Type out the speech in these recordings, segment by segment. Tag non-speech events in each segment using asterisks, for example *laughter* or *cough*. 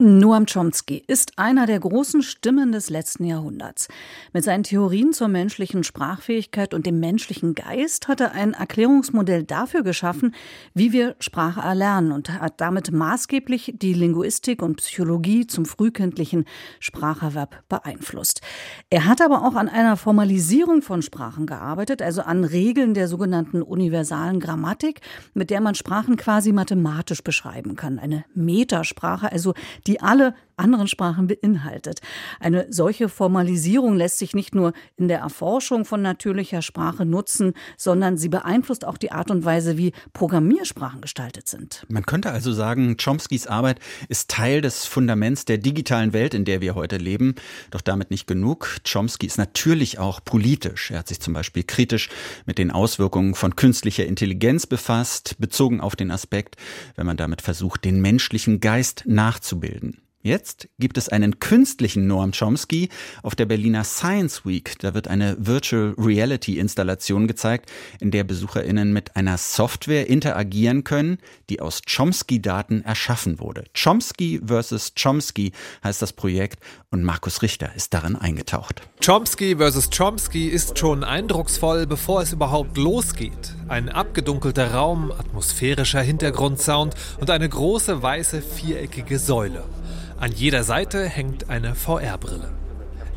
Noam Chomsky ist einer der großen Stimmen des letzten Jahrhunderts. Mit seinen Theorien zur menschlichen Sprachfähigkeit und dem menschlichen Geist hat er ein Erklärungsmodell dafür geschaffen, wie wir Sprache erlernen und hat damit maßgeblich die Linguistik und Psychologie zum frühkindlichen Spracherwerb beeinflusst. Er hat aber auch an einer Formalisierung von Sprachen gearbeitet, also an Regeln der sogenannten universalen Grammatik, mit der man Sprachen quasi mathematisch beschreiben kann. Eine Metasprache, also die alle anderen Sprachen beinhaltet. Eine solche Formalisierung lässt sich nicht nur in der Erforschung von natürlicher Sprache nutzen, sondern sie beeinflusst auch die Art und Weise, wie Programmiersprachen gestaltet sind. Man könnte also sagen, Chomskys Arbeit ist Teil des Fundaments der digitalen Welt, in der wir heute leben. Doch damit nicht genug. Chomsky ist natürlich auch politisch. Er hat sich zum Beispiel kritisch mit den Auswirkungen von künstlicher Intelligenz befasst, bezogen auf den Aspekt, wenn man damit versucht, den menschlichen Geist nachzubilden. Jetzt gibt es einen künstlichen Noam Chomsky auf der Berliner Science Week. Da wird eine Virtual Reality Installation gezeigt, in der BesucherInnen mit einer Software interagieren können, die aus Chomsky-Daten erschaffen wurde. Chomsky vs. Chomsky heißt das Projekt und Markus Richter ist darin eingetaucht. Chomsky vs. Chomsky ist schon eindrucksvoll, bevor es überhaupt losgeht. Ein abgedunkelter Raum, atmosphärischer Hintergrundsound und eine große weiße viereckige Säule. An jeder Seite hängt eine VR-Brille.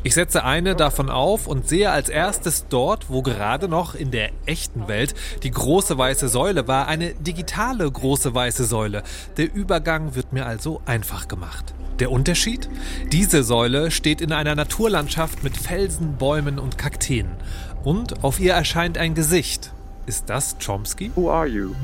Ich setze eine davon auf und sehe als erstes dort, wo gerade noch in der echten Welt die große weiße Säule war, eine digitale große weiße Säule. Der Übergang wird mir also einfach gemacht. Der Unterschied? Diese Säule steht in einer Naturlandschaft mit Felsen, Bäumen und Kakteen. Und auf ihr erscheint ein Gesicht. Ist das Chomsky? Who are you?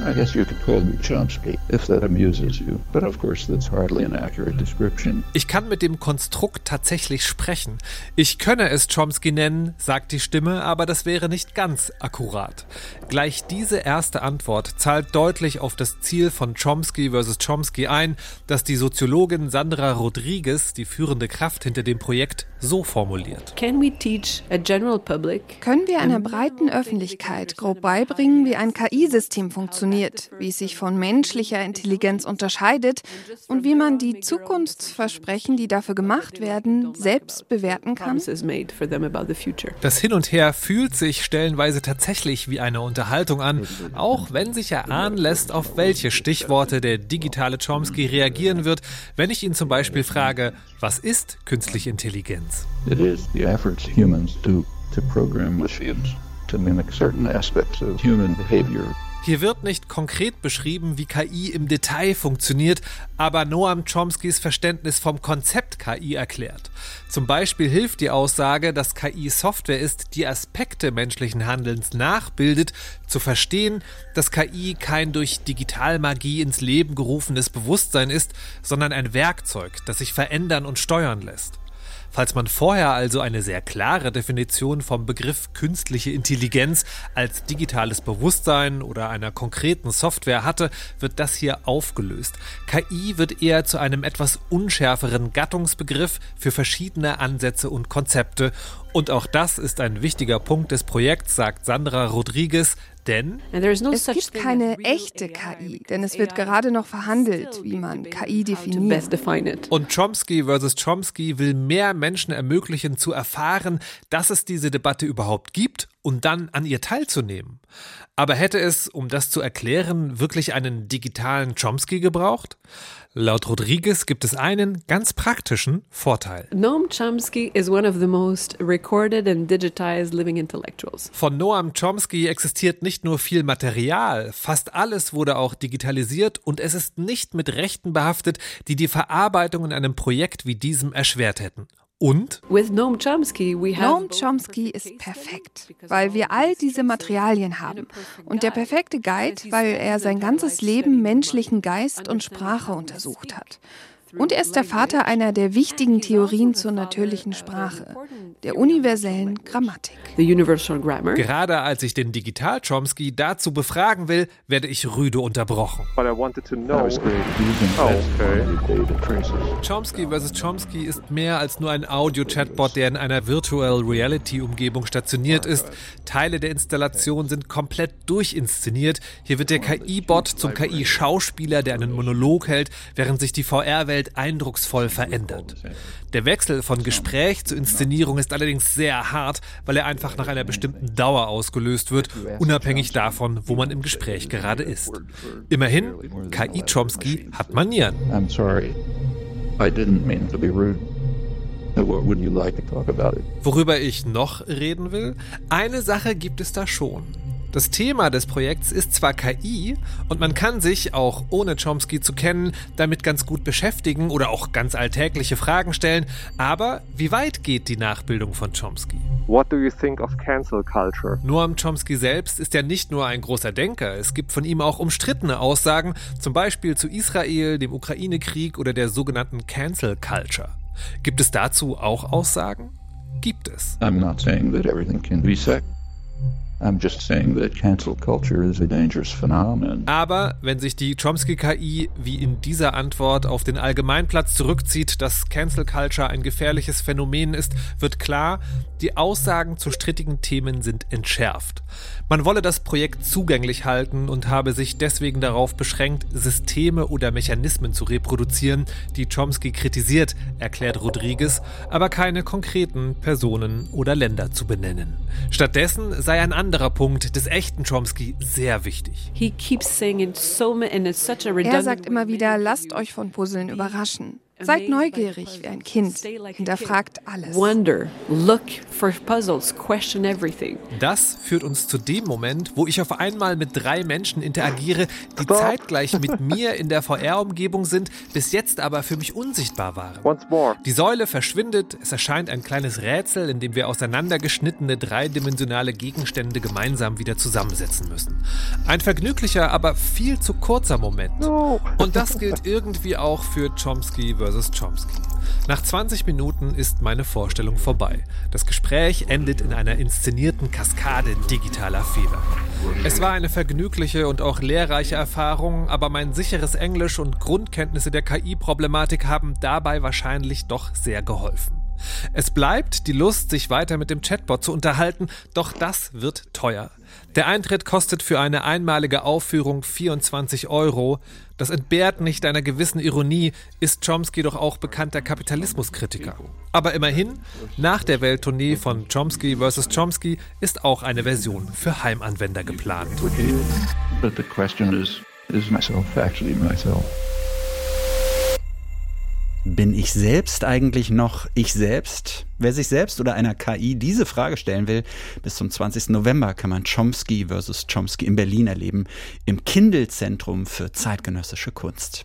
I guess you could call me Chomsky, if that amuses you. But of course, that's hardly an accurate description. Ich kann mit dem Konstrukt tatsächlich sprechen. Ich könne es Chomsky nennen, sagt die Stimme, aber das wäre nicht ganz akkurat. Gleich diese erste Antwort zahlt deutlich auf das Ziel von Chomsky vs. Chomsky ein, das die Soziologin Sandra Rodriguez, die führende Kraft hinter dem Projekt, so formuliert. Können wir einer breiten Öffentlichkeit grob beibringen, wie ein KI-System funktioniert, wie es sich von menschlicher Intelligenz unterscheidet und wie man die Zukunftsversprechen, die dafür gemacht werden, selbst bewerten kann? Das Hin und Her fühlt sich stellenweise tatsächlich wie eine Unterhaltung an, auch wenn sich erahnen lässt, auf welche Stichworte der digitale Chomsky reagieren wird, wenn ich ihn zum Beispiel frage, was ist künstliche Intelligenz? It is the efforts humans do to program machines to mimic certain aspects of human behavior hier wird nicht konkret beschrieben, wie KI im Detail funktioniert, aber Noam Chomskys Verständnis vom Konzept KI erklärt. Zum Beispiel hilft die Aussage, dass KI Software ist, die Aspekte menschlichen Handelns nachbildet, zu verstehen, dass KI kein durch Digitalmagie ins Leben gerufenes Bewusstsein ist, sondern ein Werkzeug, das sich verändern und steuern lässt. Falls man vorher also eine sehr klare Definition vom Begriff künstliche Intelligenz als digitales Bewusstsein oder einer konkreten Software hatte, wird das hier aufgelöst. KI wird eher zu einem etwas unschärferen Gattungsbegriff für verschiedene Ansätze und Konzepte und auch das ist ein wichtiger Punkt des Projekts, sagt Sandra Rodriguez, denn es gibt keine echte KI, denn es wird gerade noch verhandelt, wie man KI definiert. Und Chomsky versus Chomsky will mehr Menschen ermöglichen zu erfahren, dass es diese Debatte überhaupt gibt und dann an ihr teilzunehmen. Aber hätte es, um das zu erklären, wirklich einen digitalen Chomsky gebraucht? Laut Rodriguez gibt es einen ganz praktischen Vorteil. Noam Chomsky is one of the most recorded and digitized living intellectuals. Von Noam Chomsky existiert nicht nur viel Material, fast alles wurde auch digitalisiert und es ist nicht mit Rechten behaftet, die die Verarbeitung in einem Projekt wie diesem erschwert hätten. Und? Noam Chomsky, Noam Chomsky ist perfekt, weil wir all diese Materialien haben. Und der perfekte Guide, weil er sein ganzes Leben menschlichen Geist und Sprache untersucht hat. Und er ist der Vater einer der wichtigen Theorien zur natürlichen Sprache, der universellen Grammatik. Gerade als ich den Digital-Chomsky dazu befragen will, werde ich rüde unterbrochen. Oh, Chomsky vs. Chomsky ist mehr als nur ein Audio-Chatbot, der in einer Virtual Reality-Umgebung stationiert ist. Teile der Installation sind komplett durchinszeniert. Hier wird der KI-Bot zum KI-Schauspieler, der einen Monolog hält, während sich die VR-Welt Welt eindrucksvoll verändert. Der Wechsel von Gespräch zu Inszenierung ist allerdings sehr hart, weil er einfach nach einer bestimmten Dauer ausgelöst wird, unabhängig davon, wo man im Gespräch gerade ist. Immerhin, K.I. Chomsky hat Manieren. I'm sorry. I didn't mean to be rude. Worüber ich noch reden will? Eine Sache gibt es da schon. Das Thema des Projekts ist zwar KI und man kann sich, auch ohne Chomsky zu kennen, damit ganz gut beschäftigen oder auch ganz alltägliche Fragen stellen, aber wie weit geht die Nachbildung von Chomsky? What do you think of cancel culture? Noam Chomsky selbst ist ja nicht nur ein großer Denker, es gibt von ihm auch umstrittene Aussagen, zum Beispiel zu Israel, dem Ukraine-Krieg oder der sogenannten Cancel Culture. Gibt es dazu auch Aussagen? Gibt es. I'm not saying that everything can be said. Aber wenn sich die Chomsky-KI wie in dieser Antwort auf den Allgemeinplatz zurückzieht, dass Cancel Culture ein gefährliches Phänomen ist, wird klar, die Aussagen zu strittigen Themen sind entschärft. Man wolle das Projekt zugänglich halten und habe sich deswegen darauf beschränkt, Systeme oder Mechanismen zu reproduzieren, die Chomsky kritisiert, erklärt Rodriguez, aber keine konkreten Personen oder Länder zu benennen. Stattdessen sei ein anderer Punkt des echten Chomsky sehr wichtig. Er sagt immer wieder, lasst euch von Puzzeln überraschen. Seid neugierig wie ein Kind. Hinterfragt alles. Wonder, look for puzzles, question everything. Das führt uns zu dem Moment, wo ich auf einmal mit drei Menschen interagiere, die zeitgleich mit *laughs* mir in der VR-Umgebung sind, bis jetzt aber für mich unsichtbar waren. Die Säule verschwindet, es erscheint ein kleines Rätsel, in dem wir auseinandergeschnittene dreidimensionale Gegenstände gemeinsam wieder zusammensetzen müssen. Ein vergnüglicher, aber viel zu kurzer Moment. Und das gilt irgendwie auch für Chomsky vs vs. Chomsky. Nach 20 Minuten ist meine Vorstellung vorbei. Das Gespräch endet in einer inszenierten Kaskade digitaler Fehler. Es war eine vergnügliche und auch lehrreiche Erfahrung, aber mein sicheres Englisch und Grundkenntnisse der KI-Problematik haben dabei wahrscheinlich doch sehr geholfen. Es bleibt die Lust, sich weiter mit dem Chatbot zu unterhalten, doch das wird teuer. Der Eintritt kostet für eine einmalige Aufführung 24 Euro. Das entbehrt nicht einer gewissen Ironie, ist Chomsky doch auch bekannter Kapitalismuskritiker. Aber immerhin, nach der Welttournee von Chomsky vs. Chomsky ist auch eine Version für Heimanwender geplant. But the question is, is myself actually myself? Bin ich selbst eigentlich noch ich selbst? Wer sich selbst oder einer KI diese Frage stellen will, bis zum 20. November kann man Chomsky vs. Chomsky in Berlin erleben, im Kindle-Zentrum für zeitgenössische Kunst.